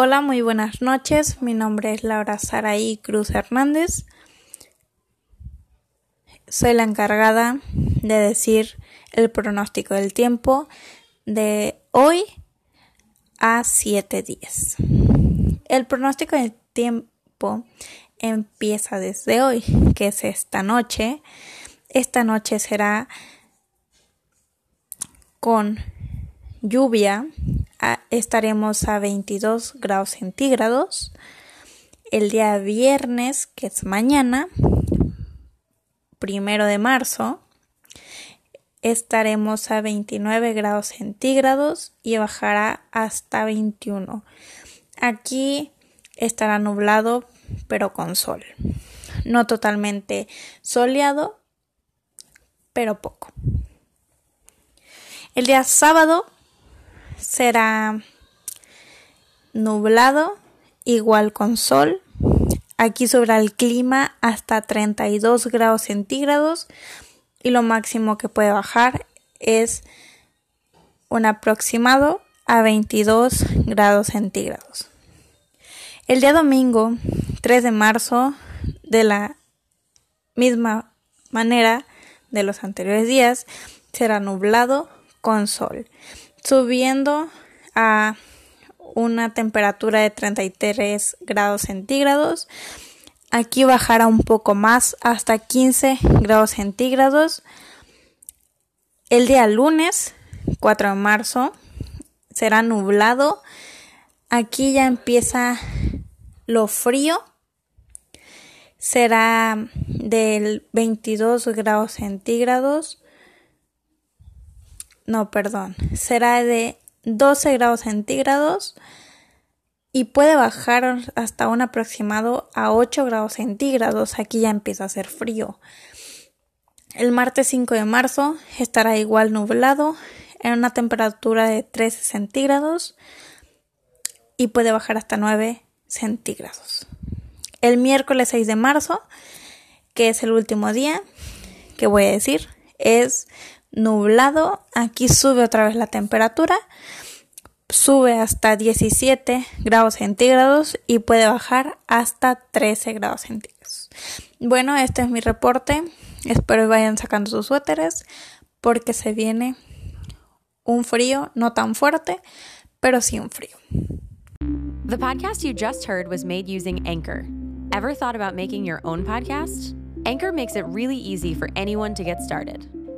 Hola, muy buenas noches. Mi nombre es Laura Saraí Cruz Hernández. Soy la encargada de decir el pronóstico del tiempo de hoy a 7 días. El pronóstico del tiempo empieza desde hoy, que es esta noche. Esta noche será con lluvia estaremos a 22 grados centígrados. El día viernes, que es mañana, primero de marzo, estaremos a 29 grados centígrados y bajará hasta 21. Aquí estará nublado, pero con sol. No totalmente soleado, pero poco. El día sábado será nublado, igual con sol. Aquí sobre el clima hasta 32 grados centígrados y lo máximo que puede bajar es un aproximado a 22 grados centígrados. El día domingo 3 de marzo de la misma manera de los anteriores días será nublado con sol subiendo a una temperatura de 33 grados centígrados. Aquí bajará un poco más hasta 15 grados centígrados. El día lunes, 4 de marzo, será nublado. Aquí ya empieza lo frío. Será del 22 grados centígrados no, perdón, será de 12 grados centígrados y puede bajar hasta un aproximado a 8 grados centígrados. Aquí ya empieza a hacer frío. El martes 5 de marzo estará igual nublado en una temperatura de 13 centígrados y puede bajar hasta 9 centígrados. El miércoles 6 de marzo, que es el último día que voy a decir, es nublado. Aquí sube otra vez la temperatura. Sube hasta 17 grados centígrados y puede bajar hasta 13 grados centígrados. Bueno, este es mi reporte. Espero que vayan sacando sus suéteres porque se viene un frío no tan fuerte, pero sí un frío. The podcast you just heard was made using Anchor. Ever thought about making your own podcast? Anchor makes it really easy for anyone to get started.